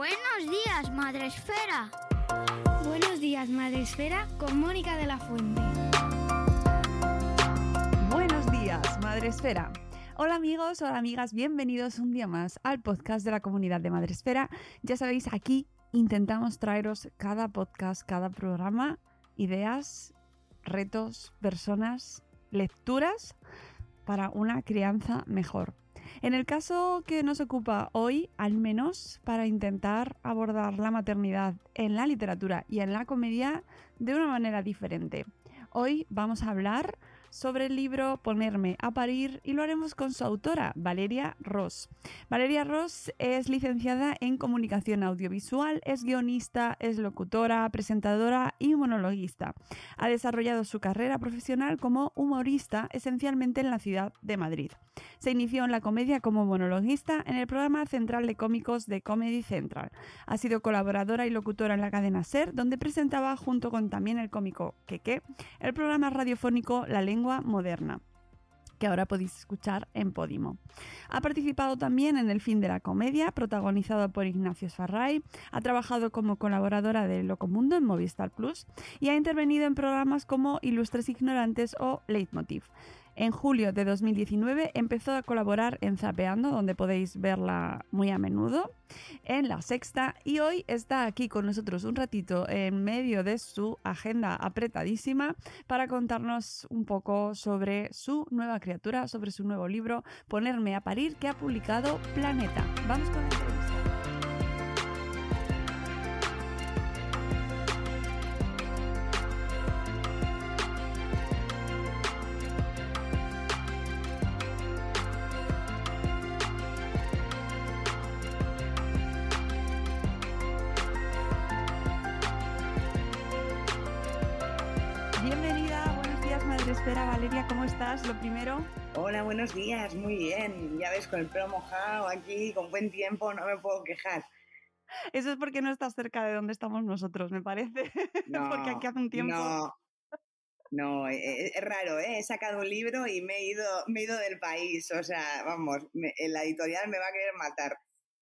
Buenos días, Madre Esfera. Buenos días, Madre Esfera, con Mónica de la Fuente. Buenos días, Madre Esfera. Hola amigos, hola amigas, bienvenidos un día más al podcast de la comunidad de Madre Esfera. Ya sabéis, aquí intentamos traeros cada podcast, cada programa, ideas, retos, personas, lecturas para una crianza mejor. En el caso que nos ocupa hoy, al menos para intentar abordar la maternidad en la literatura y en la comedia de una manera diferente. Hoy vamos a hablar sobre el libro Ponerme a parir y lo haremos con su autora, Valeria Ross. Valeria Ross es licenciada en comunicación audiovisual, es guionista, es locutora, presentadora y monologuista. Ha desarrollado su carrera profesional como humorista esencialmente en la ciudad de Madrid. Se inició en la comedia como monologuista en el programa central de cómicos de Comedy Central. Ha sido colaboradora y locutora en la cadena SER, donde presentaba junto con también el cómico Keke el programa radiofónico La Lengua moderna que ahora podéis escuchar en Podimo. Ha participado también en El fin de la comedia, protagonizado por Ignacio Farray, ha trabajado como colaboradora de Locomundo en Movistar Plus y ha intervenido en programas como Ilustres Ignorantes o Leitmotiv. En julio de 2019 empezó a colaborar en Zapeando, donde podéis verla muy a menudo, en La Sexta, y hoy está aquí con nosotros un ratito en medio de su agenda apretadísima para contarnos un poco sobre su nueva criatura, sobre su nuevo libro, Ponerme a parir, que ha publicado Planeta. Vamos con la Espera, estás? Lo primero. Hola, buenos días, muy bien. Ya ves, con el pelo mojado aquí, con buen tiempo, no me puedo quejar. Eso es porque no estás cerca de donde estamos nosotros, me parece. No, porque aquí hace un tiempo. No, no eh, eh, es, raro, ¿eh? He sacado un libro y me he ido, me he ido del país. O sea, vamos, la editorial me va a querer matar.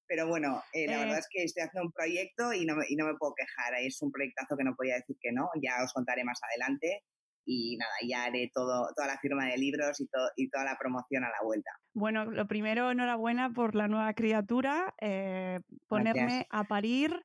Pero bueno, eh, la verdad es que estoy haciendo un proyecto y no, y no me puedo quejar. Es un proyectazo que no podía decir que no. Ya os contaré más adelante y nada, ya haré todo, toda la firma de libros y, toda la promoción a la vuelta. Bueno, lo primero, enhorabuena por la nueva criatura, eh, ponerme a parir.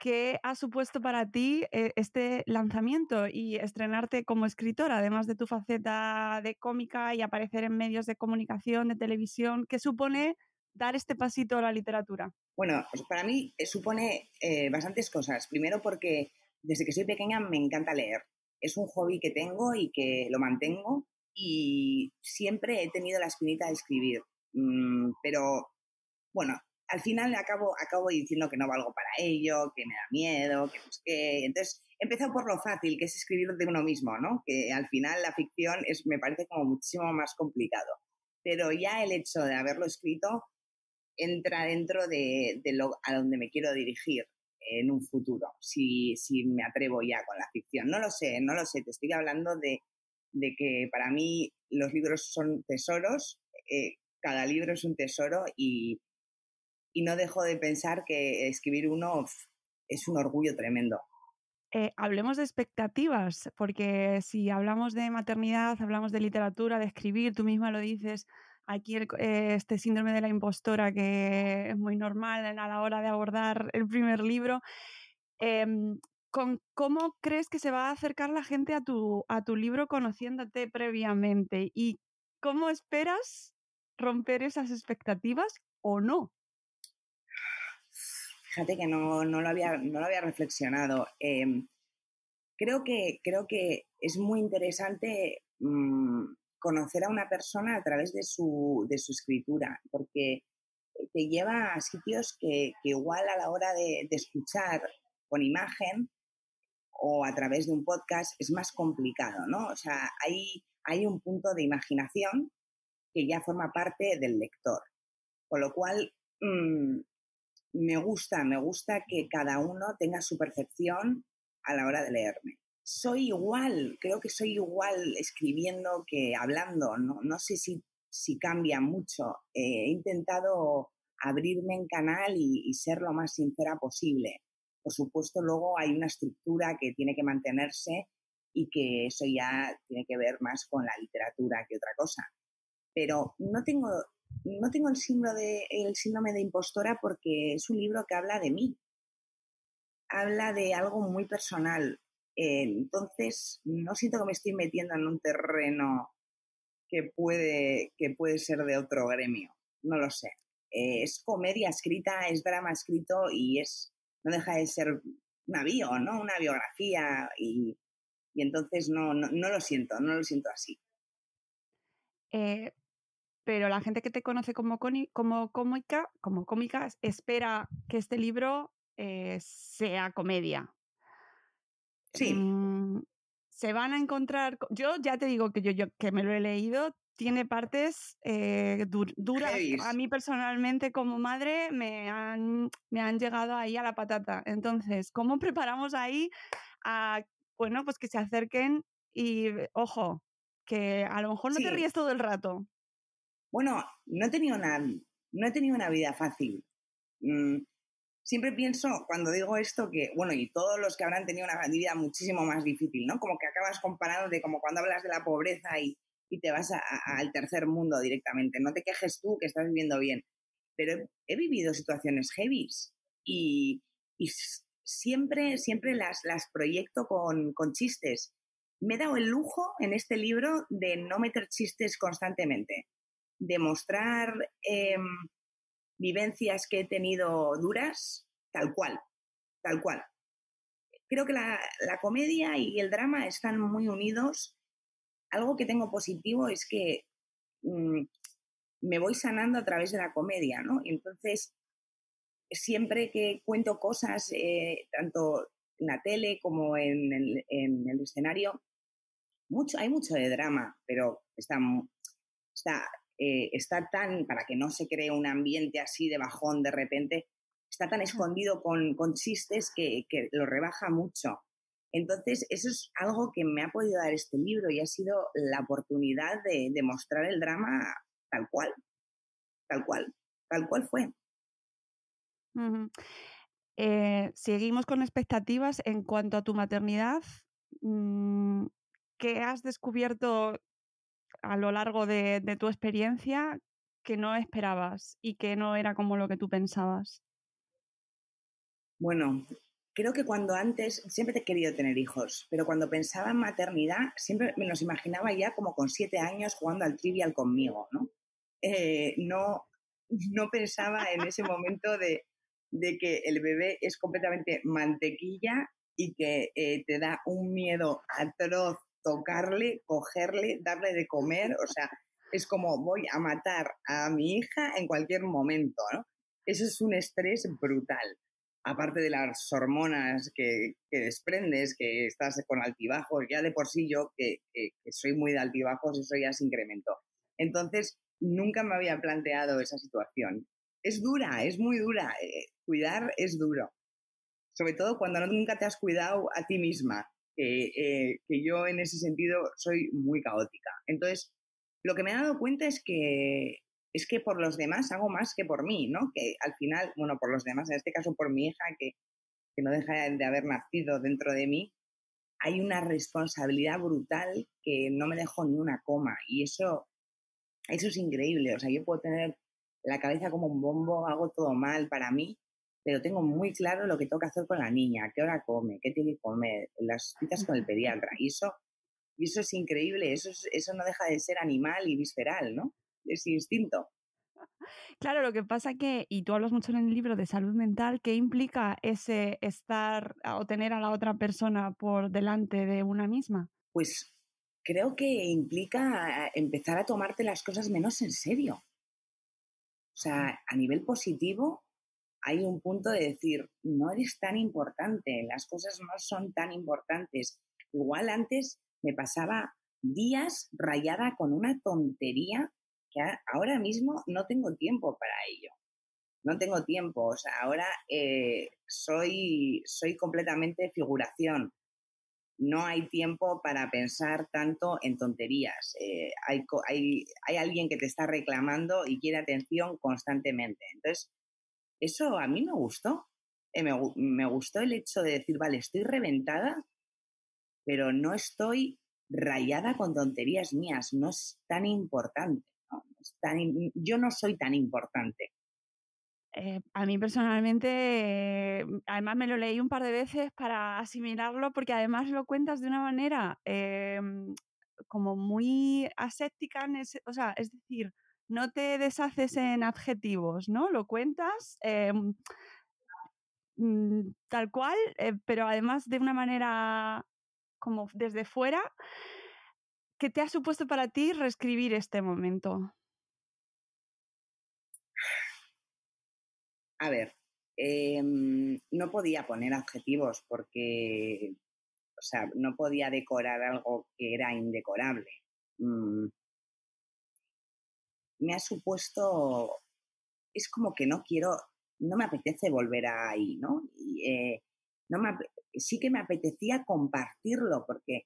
¿Qué ha supuesto para ti eh, este lanzamiento y estrenarte como escritora, además de tu faceta de cómica y aparecer en medios de comunicación, de televisión? ¿Qué supone dar este pasito a la literatura? Bueno, pues para mí eh, supone bastantes cosas. Primero porque desde que soy pequeña me encanta leer es un hobby que tengo y que lo mantengo y siempre he tenido la espinita de escribir. Mm, pero bueno, al final acabo, acabo diciendo que no valgo para ello, que me da miedo, que pues. Entonces, empezado por lo fácil, que es escribir de uno mismo, ¿no? Que al final la ficción es, me parece como muchísimo más complicado. Pero ya el hecho de haberlo escrito entra dentro de, de lo a donde me quiero dirigir en un futuro, si, si me atrevo ya con la ficción. No lo sé, no lo sé, te estoy hablando de, de que para mí los libros son tesoros, eh, cada libro es un tesoro y, y, no dejo de pensar que escribir uno es un orgullo tremendo. Eh, hablemos de expectativas, porque si hablamos de maternidad, hablamos de literatura, de escribir, tú misma lo dices, aquí eh, este síndrome de la impostora que es muy normal a la hora de abordar el primer libro. Em, ¿Cómo crees que se va a acercar la gente a tu, a tu libro conociéndote previamente? ¿Y cómo esperas romper esas expectativas o no? Fíjate que no, lo, había, no lo había reflexionado. Em, creo, que, creo que es muy interesante mm, conocer a una persona a través de su, de su escritura, porque te lleva a sitios que, igual a la hora de, escuchar con imagen o a través de un podcast es más complicado, ¿no? O sea, hay, hay un punto de imaginación que ya forma parte del lector. Con lo cual, mm, me gusta, me gusta que cada uno tenga su percepción a la hora de leerme soy igual, creo que soy igual escribiendo que hablando, no, no sé si, si cambia mucho. Eh, he intentado abrirme en canal y, ser lo más sincera posible. Por supuesto, luego hay una estructura que tiene que mantenerse y que eso ya tiene que ver más con la literatura que otra cosa. Pero no tengo, no tengo el, síndrome de, el síndrome de impostora porque es un libro que habla de mí. Habla de algo muy personal. Entonces, no siento que me estoy metiendo en un terreno que puede, que puede ser de otro gremio. No lo sé. Eh, es comedia escrita, es drama escrito y es no deja de ser una bio, ¿no? Una biografía y, entonces no, no, lo siento, no lo siento así. Eh, pero la gente que te conoce como, como cómica, como cómica, espera que este libro eh, sea comedia. Sí. Mm, se van a encontrar. Yo ya te digo que yo, yo que me lo he leído, tiene partes eh, duras. A mí personalmente como madre me han, me han llegado ahí a la patata. Entonces, ¿cómo preparamos ahí a, bueno, pues que se acerquen y, ojo, que a lo mejor no te ríes todo el rato? Bueno, no he tenido una, no he tenido una vida fácil. Mm, siempre pienso cuando digo esto que, bueno, y todos los que habrán tenido una vida muchísimo más difícil, ¿no? Como que acabas comparando de como cuando hablas de la pobreza y y te vas al tercer mundo directamente. No te quejes tú que estás viviendo bien. Pero he, vivido situaciones heavy y, siempre, siempre las, las proyecto con, chistes. Me he dado el lujo en este libro de no meter chistes constantemente, de mostrar em, vivencias que he tenido duras tal cual, tal cual. Creo que la, la comedia y el drama están muy unidos algo que tengo positivo es que mm, me voy sanando a través de la comedia, ¿no? Entonces, siempre que cuento cosas, eh, tanto en la tele como en el, escenario, mucho, hay mucho de drama, pero está, está, eh, está tan, para que no se cree un ambiente así de bajón de repente, está tan escondido con, con chistes que, que, lo rebaja mucho. Entonces, eso es algo que me ha podido dar este libro y ha sido la oportunidad de, mostrar el drama tal cual, tal cual, tal cual fue. Eh, seguimos con expectativas en cuanto a tu maternidad. Mm, ¿Qué has descubierto a lo largo de, de tu experiencia que no esperabas y que no era como lo que tú pensabas? Bueno, creo que cuando antes, siempre he querido tener hijos, pero cuando pensaba en maternidad, siempre me los imaginaba ya como con siete años jugando al trivial conmigo, ¿no? Eh, no, no pensaba en ese momento de, que el bebé es completamente mantequilla y que eh, te da un miedo atroz tocarle, cogerle, darle de comer, o sea, es como voy a matar a mi hija en cualquier momento, ¿no? Eso es un estrés brutal aparte de las hormonas que, desprendes, que estás con altibajos, ya de por sí yo, que, soy muy de altibajos, eso ya se incrementó. Entonces, nunca me había planteado esa situación. Es dura, es muy dura. Eh, cuidar es duro. Sobre todo cuando nunca te has cuidado a ti misma, eh, que yo en ese sentido soy muy caótica. Entonces, lo que me he dado cuenta es que es que por los demás hago más que por mí, ¿no? Que al final, bueno, por los demás, en este caso por mi hija, que, no deja de haber nacido dentro de mí, hay una responsabilidad brutal que no me dejo ni una coma. Y eso, eso es increíble. O sea, yo puedo tener la cabeza como un bombo, hago todo mal para mí, pero tengo muy claro lo que tengo que hacer con la niña, qué hora come, qué tiene que comer, las citas con el pediatra. Y eso, y eso es increíble, eso, eso no deja de ser animal y visceral, ¿no? ese instinto. Claro, lo que pasa que, y tú hablas mucho en el libro de salud mental, ¿qué implica ese estar o tener a la otra persona por delante de una misma? Pues creo que implica empezar a tomarte las cosas menos en serio. O sea, a nivel positivo hay un punto de decir, no eres tan importante, las cosas no son tan importantes. Igual antes me pasaba días rayada con una tontería ahora mismo no tengo tiempo para ello. No tengo tiempo, o sea, ahora eh, soy, soy completamente figuración. no hay tiempo para pensar tanto en tonterías. Eh, hay, hay, hay, alguien que te está reclamando y quiere atención constantemente. Entonces, eso a mí me gustó. Eh, me, me, gustó el hecho de decir, vale, estoy reventada, pero no estoy rayada con tonterías mías. No es tan importante. yo no soy tan importante. Eh, a mí personalmente, eh, además me lo leí un par de veces para asimilarlo, porque además lo cuentas de una manera eh, como muy aséptica, o sea, es decir, no te deshaces en adjetivos, ¿no? Lo cuentas mm, tal cual, pero además de una manera como desde fuera. ¿Qué te ha supuesto para ti reescribir este momento? A ver, em, no podía poner adjetivos porque, o sea, no podía decorar algo que era indecorable. Mm. Me ha supuesto, es como que no quiero, no me apetece volver ahí, ¿no? Eh, no me, sí que me apetecía compartirlo porque,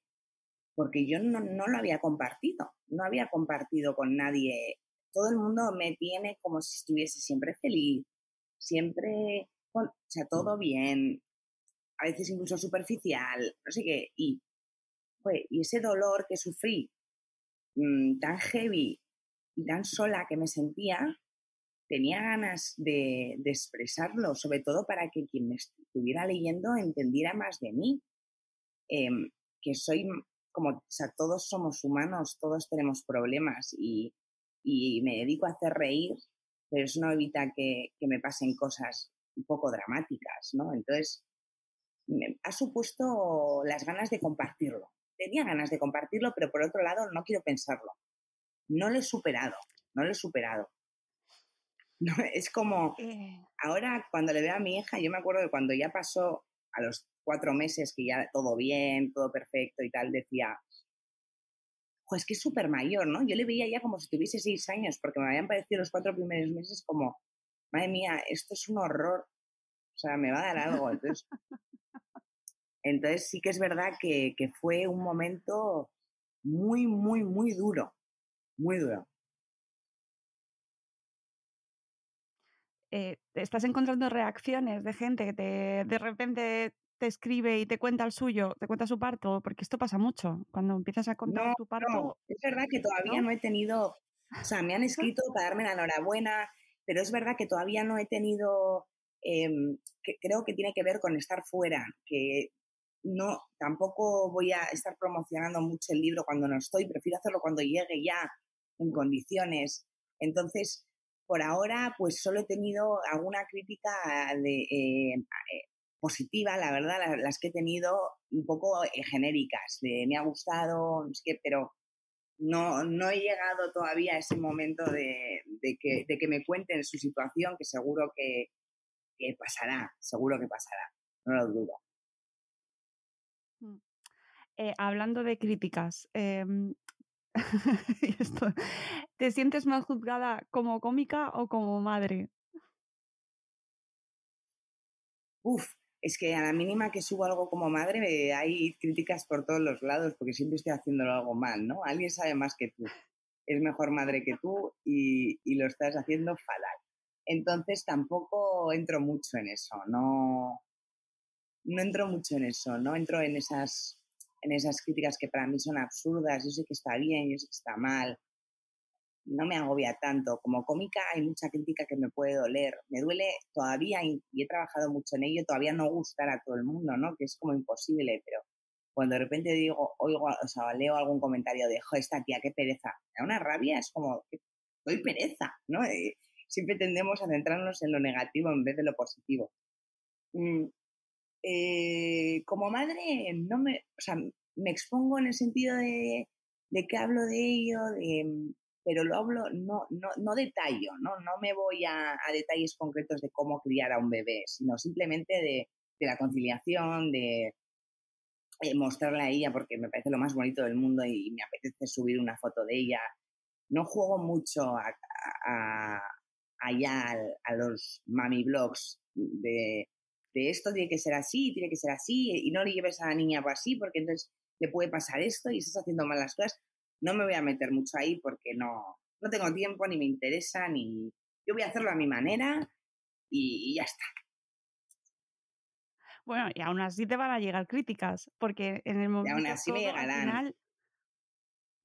porque yo no, no lo había compartido, no había compartido con nadie. Todo el mundo me tiene como si estuviese siempre feliz, siempre, o sea, todo bien, a veces incluso superficial, no sé qué, y, pues, y ese dolor que sufrí mm, tan heavy tan sola que me sentía, tenía ganas de, expresarlo, sobre todo para que quien me estuviera leyendo entendiera más de mí, em, que soy como, o sea, todos somos humanos, todos tenemos problemas y, me dedico a hacer reír pero eso no evita que, me pasen cosas un poco dramáticas, ¿no? Entonces, ha supuesto las ganas de compartirlo. Tenía ganas de compartirlo, pero por otro lado no quiero pensarlo. No lo he superado, no lo he superado. No, es como, eh. ahora cuando le veo a mi hija, yo me acuerdo de cuando ya pasó a los cuatro meses que ya todo bien, todo perfecto y tal, decía, pues que es súper mayor, ¿no? Yo le veía ya como si tuviese seis años, porque me habían parecido los cuatro primeros meses como, madre mía, esto es un horror, o sea, me va a dar algo. Entonces, entonces sí que es verdad que, fue un momento muy, muy, muy duro, muy duro. Eh, estás encontrando reacciones de gente que te, de repente te escribe y te cuenta el suyo, te cuenta su parto, porque esto pasa mucho. Cuando empiezas a contar tu parto. No. Es verdad que todavía ¿no? he tenido, o sea, me han escrito para darme la enhorabuena, pero es verdad que todavía no he tenido, em, que creo que tiene que ver con estar fuera, que no, tampoco voy a estar promocionando mucho el libro cuando no estoy, prefiero hacerlo cuando llegue ya en condiciones. Entonces, por ahora, pues solo he tenido alguna crítica de, eh, positiva, la verdad, las, que he tenido un poco eh, genéricas, de me ha gustado, sé qué, pero no, no he llegado todavía a ese momento de, que, de que me cuenten su situación, que seguro que, pasará, seguro que pasará, no lo dudo. Mm. Eh, hablando de críticas, ¿te sientes más juzgada como cómica o como madre? Uf, es que a la mínima que subo algo como madre hay críticas por todos los lados porque siempre estoy haciéndolo algo mal, ¿no? Alguien sabe más que tú, es mejor madre que tú y, lo estás haciendo fatal. Entonces tampoco entro mucho en eso, no, no entro mucho en eso, no entro en esas, en esas críticas que para mí son absurdas, yo sé que está bien, yo sé que está mal, no me agobia tanto. Como cómica hay mucha crítica que me puede doler. Me duele todavía, y, he trabajado mucho en ello, todavía no gustar a todo el mundo, ¿no? Que es como imposible, pero cuando de repente digo, oigo, o sea, leo algún comentario de, jo, esta tía, qué pereza, da una rabia, es como, doy pereza, ¿no? Eh, siempre tendemos a centrarnos en lo negativo en vez de lo positivo. Mm, eh, como madre, no me, o sea, me expongo en el sentido de, de que hablo de ello, de, pero lo hablo, no, no, no detallo, ¿no? No me voy a, detalles concretos de cómo criar a un bebé, sino simplemente de, la conciliación, de eh, mostrarla a ella porque me parece lo más bonito del mundo y, me apetece subir una foto de ella. No juego mucho a, allá a, los mami blogs de de esto tiene que ser así, tiene que ser así, y no le lleves a la niña así, porque entonces le puede pasar esto y estás haciendo mal las cosas. No me voy a meter mucho ahí porque no, no tengo tiempo, ni me interesa, ni... Yo voy a hacerlo a mi manera y, ya está. Bueno, y aún así te van a llegar críticas, porque en el momento... Y aún así me llegarán.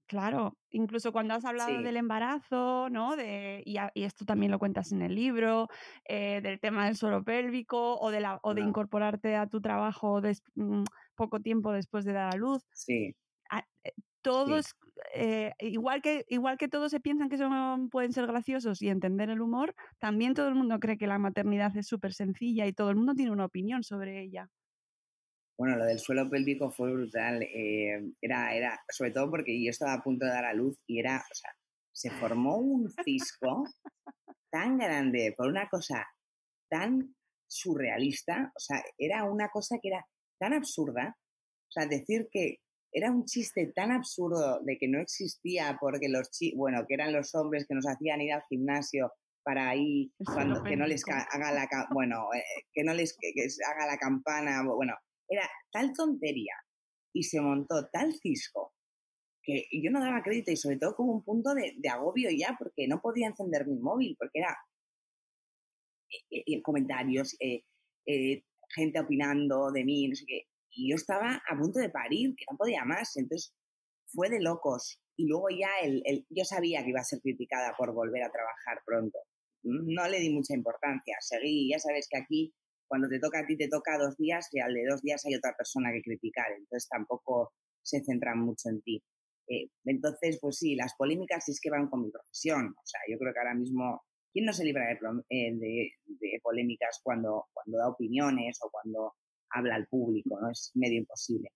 Claro, incluso cuando has hablado del embarazo, ¿no? De, y, esto también lo cuentas en el libro, eh, del tema del suelo pélvico o de, la, o de incorporarte a tu trabajo mm, poco tiempo después de dar a luz. Sí. Ah, eh, todos, eh, igual, que, igual que todos se piensan que son, pueden ser graciosos y entender el humor, también todo el mundo cree que la maternidad es súper sencilla y todo el mundo tiene una opinión sobre ella. Bueno, lo del suelo pélvico fue brutal. Eh, era, era, sobre todo porque yo estaba a punto de dar a luz y era, o sea, se formó un cisco tan grande por una cosa tan surrealista, o sea, era una cosa que era tan absurda, o sea, decir que era un chiste tan absurdo de que no existía porque los bueno, que eran los hombres que nos hacían ir al gimnasio para ahí cuando que no les haga la bueno, eh, que no les que haga la campana, bueno, era tal tontería y se montó tal cisco que yo no daba crédito y sobre todo como un punto de, agobio ya porque no podía encender mi móvil porque era eh, eh, comentarios, eh, gente opinando de mí, no sé qué. Y yo estaba a punto de parir, que no podía más. Entonces fue de locos. Y luego ya el, yo sabía que iba a ser criticada por volver a trabajar pronto. No le di mucha importancia. Seguí, ya sabes que aquí cuando te toca a ti te toca dos días y al de dos días hay otra persona que criticar, entonces tampoco se centran mucho en ti. Eh, entonces, pues sí, las polémicas sí es que van con mi profesión. O sea, yo creo que ahora mismo, ¿quién no se libra de, eh, de, polémicas cuando, cuando da opiniones o cuando habla al público? ¿no? Es medio imposible.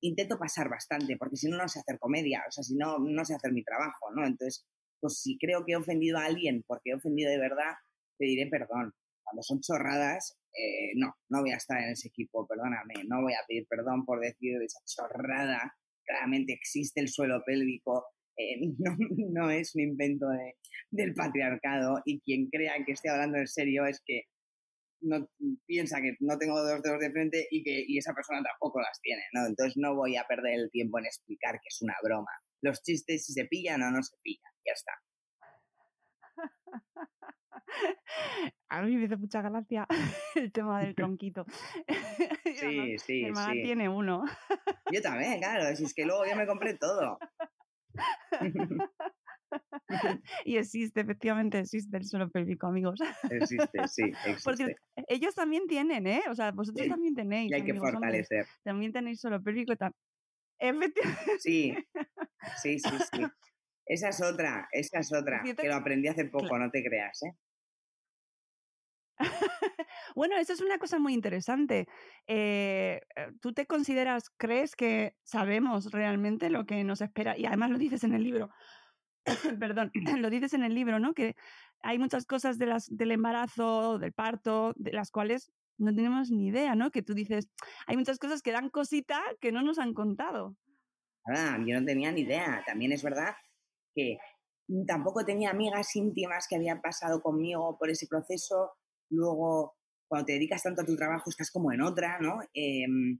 Intento pasar bastante, porque si no, no sé hacer comedia, o sea, si no, no sé hacer mi trabajo, ¿no? Entonces, pues si creo que he ofendido a alguien porque he ofendido de verdad, te diré perdón cuando son chorradas, eh, no, no voy a estar en ese equipo, perdóname, no voy a pedir perdón por decir esa chorrada, claramente existe el suelo pélvico, eh, no, es un invento del patriarcado y quien crea que esté hablando en serio es que no piensa que no tengo dos dedos de frente y que y esa persona tampoco las tiene, ¿no? Entonces no voy a perder el tiempo en explicar que es una broma. Los chistes si se pillan o no se pillan, ya está. A mí me hace mucha gracia el tema del tronquito. Sí, sí, mi hermana tiene uno. Yo también, claro, si es que luego yo me compré todo. y existe, efectivamente existe el suelo pélvico, amigos. Existe, sí, existe. Porque ellos también tienen, ¿eh? O sea, vosotros también tenéis. Y hay que fortalecer. también tenéis suelo pélvico. Efectivamente. Sí, sí, sí, sí. Esa es otra, esa es otra, que lo aprendí hace poco, no te creas, ¿eh? bueno, eso es una cosa muy interesante. Eh, eh, ¿Tú te consideras, crees que sabemos realmente lo que nos espera? Y además lo dices en el libro, perdón, lo dices en el libro, ¿no? Que hay muchas cosas de las, del embarazo, del parto, de las cuales no tenemos ni idea, ¿no? Que tú dices, hay muchas cosas que dan cosita que no nos han contado. Ah, yo no tenía ni idea. También es verdad que tampoco tenía amigas íntimas que habían pasado conmigo por ese proceso. Luego, cuando te dedicas tanto a tu trabajo, estás como en otra, ¿no? Em,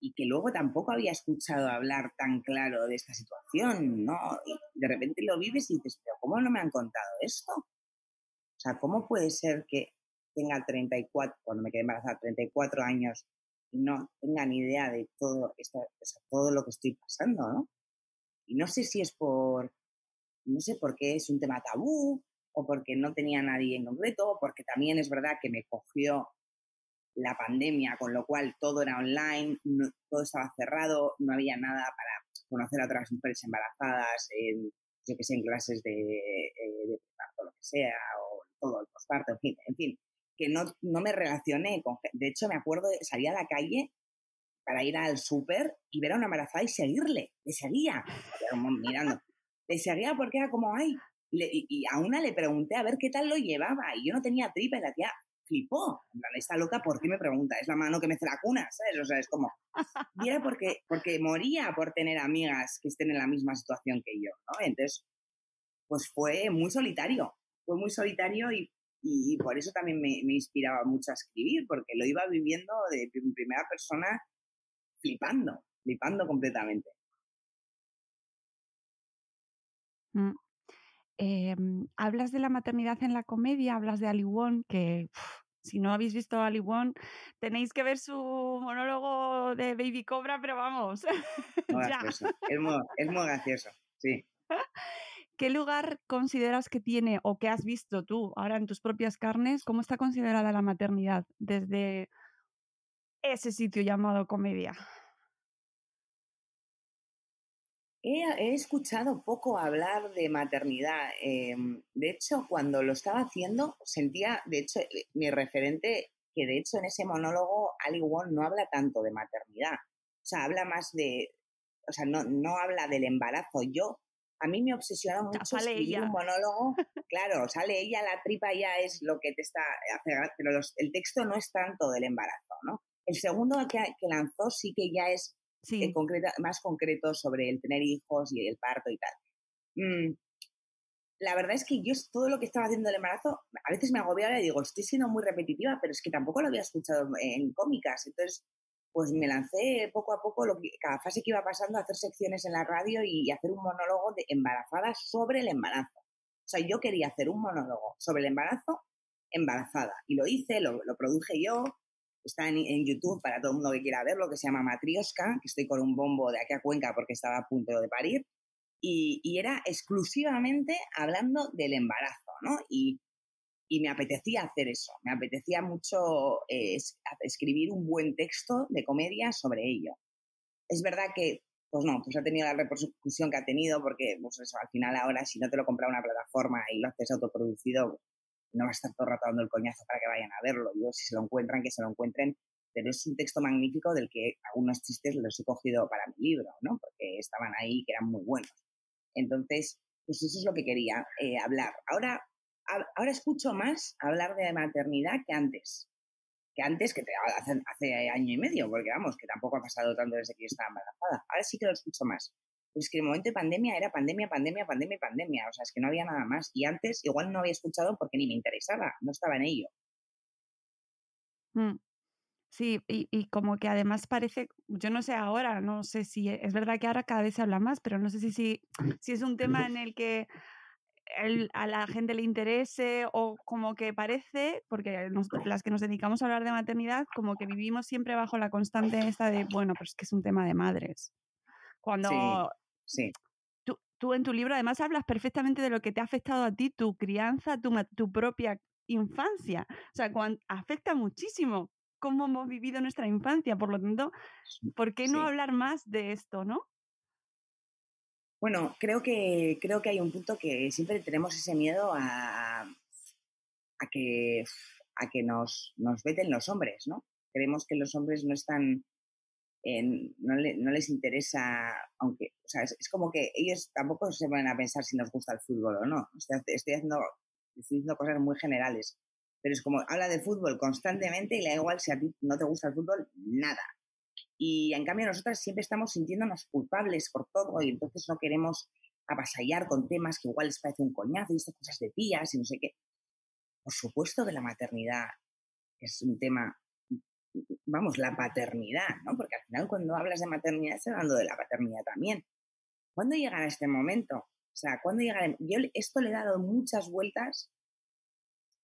y que luego tampoco había escuchado hablar tan claro de esta situación, ¿no? Y de repente lo vives y dices, pero ¿cómo no me han contado esto? O sea, ¿cómo puede ser que tenga 34, cuando me quedé embarazada, 34 años y no tenga ni idea de todo, esto, todo lo que estoy pasando, ¿no? Y no sé si es por no sé por qué es un tema tabú o porque no tenía nadie en concreto, porque también es verdad que me cogió la pandemia, con lo cual todo era online, todo estaba cerrado, no había nada para conocer a otras mujeres embarazadas, en, yo que sé, en clases de, eh, de lo que sea, o todo el posparto, en fin, en fin, que no, no me relacioné con... De hecho, me acuerdo, salía a la calle para ir al súper y ver a una embarazada y seguirle, le seguía, mirando le seguía porque era como, ay, y, a una le pregunté a ver qué tal lo llevaba y yo no tenía tripa y la tía flipó. En plan, está loca, ¿por qué me pregunta? Es la mano que me hace la cuna, ¿sabes? O sea, es como... Y era porque, porque moría por tener amigas que estén en la misma situación que yo, ¿no? Entonces, pues fue muy solitario. Fue muy solitario y, y, por eso también me, me, inspiraba mucho a escribir, porque lo iba viviendo de primera persona flipando, flipando completamente. Mm. Em, hablas de la maternidad en la comedia, hablas de Ali Wong, que si no habéis visto Ali Wong, tenéis que ver su monólogo de Baby Cobra, pero vamos. Es, muy, es muy gracioso, sí. ¿Qué lugar consideras que tiene o que has visto tú ahora en tus propias carnes? ¿Cómo está considerada la maternidad desde ese sitio llamado comedia? He, escuchado poco hablar de maternidad. Em, de hecho, cuando lo estaba haciendo, sentía, de hecho, eh, mi referente, que de hecho en ese monólogo Ali Wong no habla tanto de maternidad. O sea, habla más de, o sea, no, no habla del embarazo. Yo, a mí me obsesiona mucho escribir un monólogo. Claro, sale ella, la tripa ya es lo que te está, pero el texto no es tanto del embarazo, ¿no? El segundo que, que lanzó sí que ya es sí. más concreto sobre el tener hijos y el parto y tal. Mm, la verdad es que yo todo lo que estaba haciendo el embarazo, a veces me agobiaba y digo, estoy siendo muy repetitiva, pero es que tampoco lo había escuchado en cómicas. Entonces, pues me lancé poco a poco, lo que, cada fase que iba pasando, a hacer secciones en la radio y hacer un monólogo de embarazada sobre el embarazo. O sea, yo quería hacer un monólogo sobre el embarazo embarazada. Y lo hice, lo, lo produje yo, Está en, YouTube para todo el mundo que quiera verlo, que se llama Matrioska, que estoy con un bombo de aquí a Cuenca porque estaba a punto de parir. Y, era exclusivamente hablando del embarazo, ¿no? Y, me apetecía hacer eso, me apetecía mucho eh, escribir un buen texto de comedia sobre ello. Es verdad que, pues no, pues ha tenido la repercusión que ha tenido, porque pues eso, al final ahora si no te lo compra una plataforma y lo haces autoproducido, no va a estar todo el rato dando el coñazo para que vayan a verlo. Yo, si se lo encuentran, que se lo encuentren. Pero es un texto magnífico del que algunos chistes los he cogido para mi libro, ¿no? Porque estaban ahí que eran muy buenos. Entonces, pues eso es lo que quería eh, hablar. Ahora, ahora escucho más hablar de maternidad que antes. Que antes, que hace, hace año y medio, porque vamos, que tampoco ha pasado tanto desde que yo estaba embarazada. Ahora sí que lo escucho más es que el momento de pandemia era pandemia, pandemia, pandemia, pandemia. O sea, es que no había nada más. Y antes igual no había escuchado porque ni me interesaba, no estaba en ello. Mm. Sí, y, como que además parece, yo no sé ahora, no sé si es verdad que ahora cada vez se habla más, pero no sé si, si, si es un tema en el que a la gente le interese o como que parece, porque las que nos dedicamos a hablar de maternidad, como que vivimos siempre bajo la constante esta de, bueno, pero es que es un tema de madres. Cuando Sí. Tú, tú, en tu libro además hablas perfectamente de lo que te ha afectado a ti, tu crianza, tu, tu propia infancia. O sea, afecta muchísimo cómo hemos vivido nuestra infancia. Por lo tanto, ¿por qué no hablar más de esto, no? Bueno, creo que, creo que hay un punto que siempre tenemos ese miedo a, a que, a que nos, nos veten los hombres, ¿no? Creemos que los hombres no están no, les interesa, aunque, es, como que ellos tampoco se van a pensar si nos gusta el fútbol o no. Estoy, haciendo, diciendo cosas muy generales, pero es como habla de fútbol constantemente y le da igual si a ti no te gusta el fútbol, nada. Y en cambio nosotras siempre estamos sintiéndonos culpables por todo y entonces no queremos avasallar con temas que igual les parece un coñazo y estas cosas de tías y no sé qué. Por supuesto que la maternidad es un tema vamos, la paternidad, ¿no? Porque al final cuando hablas de maternidad estás hablando de la paternidad también. ¿Cuándo llegará este momento? O sea, ¿cuándo llegará? Yo esto le he dado muchas vueltas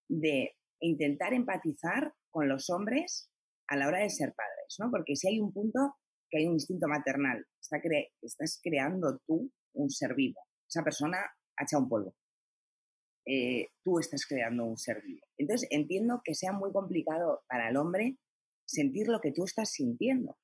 de intentar empatizar con los hombres a la hora de ser padres, ¿no? Porque si hay un punto que hay un instinto maternal, está estás creando tú un ser vivo. Esa persona ha echado un polvo. Eh, tú estás creando un ser vivo. Entonces entiendo que sea muy complicado para el hombre sentir lo que tú estás sintiendo.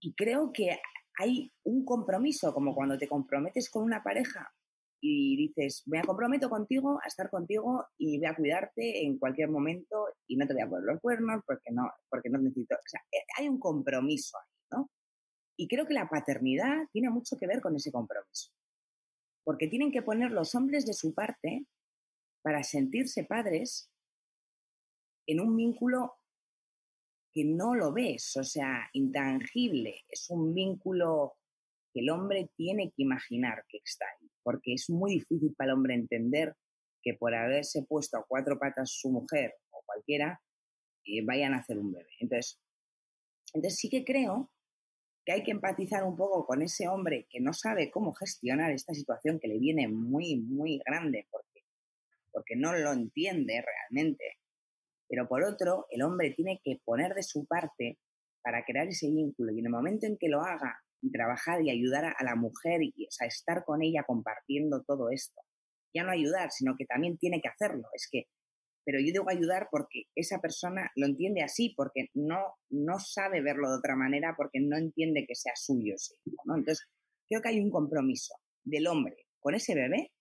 Y creo que hay un compromiso, como cuando te comprometes con una pareja y dices, me comprometo contigo a estar contigo y voy a cuidarte en cualquier momento y no te voy a poner los cuernos porque no, porque no necesito. Eh, hay un compromiso ahí, ¿no? Y creo que la paternidad tiene mucho que ver con ese compromiso. Porque tienen que poner los hombres de su parte para sentirse padres en un vínculo que no lo ves, o sea, intangible. Es un vínculo que el hombre tiene que imaginar que está ahí, porque es muy difícil para el hombre entender que por haberse puesto a cuatro patas su mujer o cualquiera, eh, vayan a hacer un bebé. Entonces, entonces sí que creo que hay que empatizar un poco con ese hombre que no sabe cómo gestionar esta situación que le viene muy, muy grande porque, porque no lo entiende realmente. Pero por otro, el hombre tiene que poner de su parte para crear ese vínculo y en el momento en que lo haga y trabajar y ayudar a, la mujer y o sea, estar con ella compartiendo todo esto, ya no ayudar, sino que también tiene que hacerlo. Es que pero yo debo ayudar porque esa persona lo entiende así, porque no, no sabe verlo de otra manera, porque no entiende que sea suyo ese. Entonces, creo que hay un compromiso del hombre con ese bebé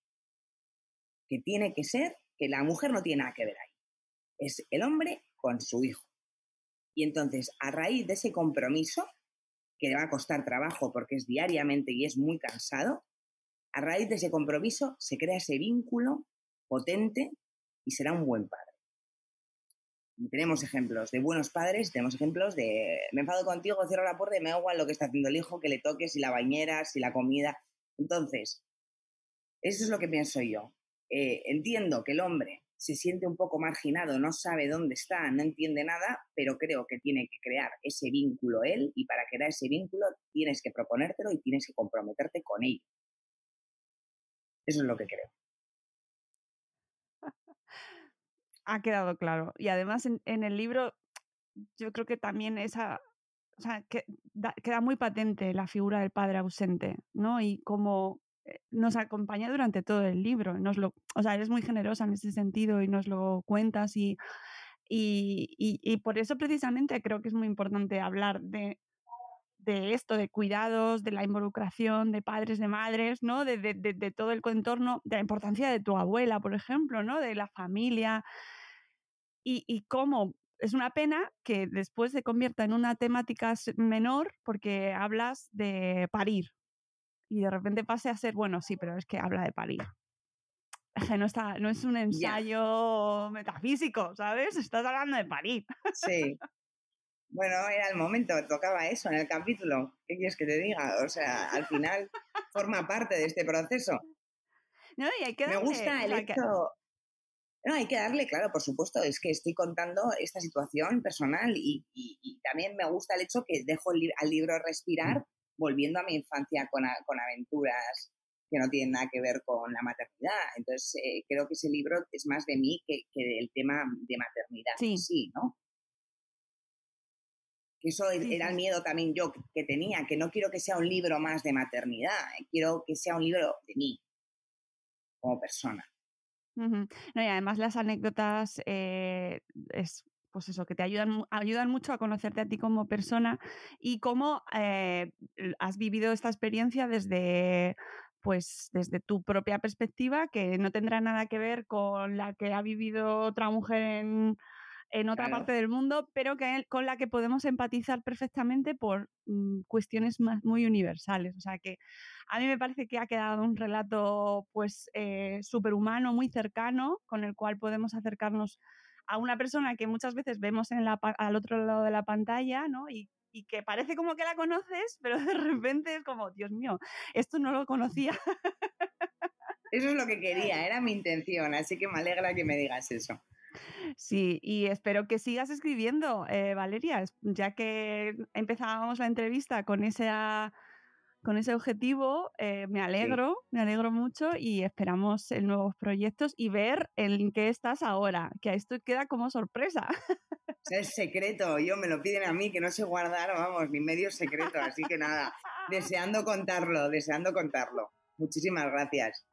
que tiene que ser que la mujer no tiene nada que ver. Es el hombre con su hijo. Y entonces, a raíz de ese compromiso, que le va a costar trabajo porque es diariamente y es muy cansado, a raíz de ese compromiso se crea ese vínculo potente y será un buen padre. Y tenemos ejemplos de buenos padres, tenemos ejemplos de me enfado contigo, cierro la puerta y me da lo que está haciendo el hijo, que le toques, si la bañera, si la comida. Entonces, eso es lo que pienso yo. Eh, entiendo que el hombre se siente un poco marginado, no sabe dónde está, no entiende nada, pero creo que tiene que crear ese vínculo él y para crear ese vínculo tienes que proponértelo y tienes que comprometerte con ello. Eso es lo que creo. ha quedado claro. Y además en, el libro yo creo que también esa, queda muy patente la figura del padre ausente, ¿no? Y cómo nos acompaña durante todo el libro. Nos lo, o sea, eres muy generosa en ese sentido y nos lo cuentas y, y, y por eso precisamente creo que es muy importante hablar de de esto, de cuidados, de la involucración de padres, de madres, ¿no? De, de, de, todo el entorno, de la importancia de tu abuela, por ejemplo, ¿no? De la familia. Y, y cómo es una pena que después se convierta en una temática menor porque hablas de parir. Y de repente pase a ser, bueno, sí, pero es que habla de parir. no, está, no es un ensayo metafísico, ¿sabes? Estás hablando de parir. Sí. Bueno, era el momento, tocaba eso en el capítulo. ¿Qué quieres que te diga? O sea, al final forma parte de este proceso. No, y hay que Me gusta el hecho... No, hay que darle, claro, por supuesto, es que estoy contando esta situación personal y, también me gusta el hecho que dejo al libro respirar volviendo a mi infancia con, aventuras que no tienen nada que ver con la maternidad. Entonces, eh, creo que ese libro es más de mí que, que del tema de maternidad. Sí, sí ¿no? Eso era el miedo también yo que tenía, que no quiero que sea un libro más de maternidad, eh, quiero que sea un libro de mí, como persona. no, y además las anécdotas eh, es pues eso, que te ayudan, ayudan mucho a conocerte a ti como persona y cómo eh, has vivido esta experiencia desde pues desde tu propia perspectiva, que no tendrá nada que ver con la que ha vivido otra mujer en en otra parte del mundo, pero que, con la que podemos empatizar perfectamente por mm, cuestiones más, muy universales. O sea que a mí me parece que ha quedado un relato pues eh, superhumano, muy cercano, con el cual podemos acercarnos a una persona que muchas veces vemos en la, al otro lado de la pantalla, ¿no? Y, y que parece como que la conoces, pero de repente es como, Dios mío, esto no lo conocía. Eso es lo que quería, era mi intención, así que me alegra que me digas eso. Sí, y espero que sigas escribiendo, eh, Valeria, ya que empezábamos la entrevista con ese, con ese objetivo, eh, me alegro, me alegro mucho y esperamos en nuevos proyectos y ver en qué estás ahora, que esto queda como sorpresa. Es secreto, yo me lo piden a mí, que no sé guardar, vamos, ni medio secreto, así que nada, deseando contarlo, deseando contarlo. Muchísimas gracias.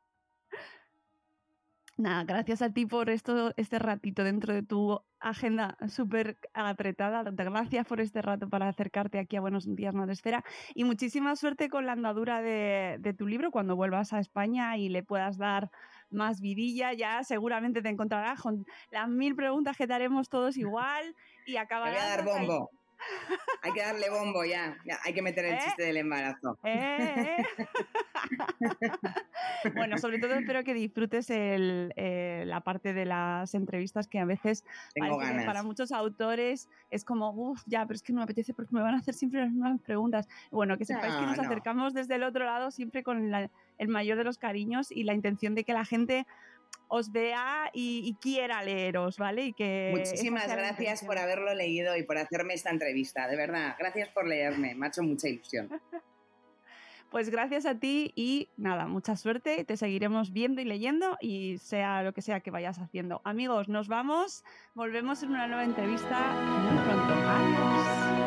Nada, gracias a ti por esto, este ratito dentro de tu agenda súper apretada. Gracias por este rato para acercarte aquí a Buenos Días Madresfera y muchísima suerte con la andadura de, tu libro cuando vuelvas a España y le puedas dar más vidilla. Ya seguramente te encontrarás con las mil preguntas que te haremos todos igual y acabarás. Te voy a dar bombo. Hay que darle bombo ya. hay que meter el ¿Eh? chiste del embarazo. ¿Eh? bueno, sobre todo espero que disfrutes eh, la parte de las entrevistas que a veces para muchos autores es como, uff, ya, pero es que no me apetece porque me van a hacer siempre las mismas preguntas. Bueno, que sepáis que nos acercamos desde el otro lado siempre con el mayor de los cariños y la intención de que la gente os vea y, quiera leeros, ¿vale? Y que Muchísimas gracias por haberlo leído y por hacerme esta entrevista, de verdad. Gracias por leerme, me ha hecho mucha ilusión. Pues gracias a ti y nada, mucha suerte. Te seguiremos viendo y leyendo y sea lo que sea que vayas haciendo. Amigos, nos vamos. Volvemos en una nueva entrevista muy pronto. Adiós.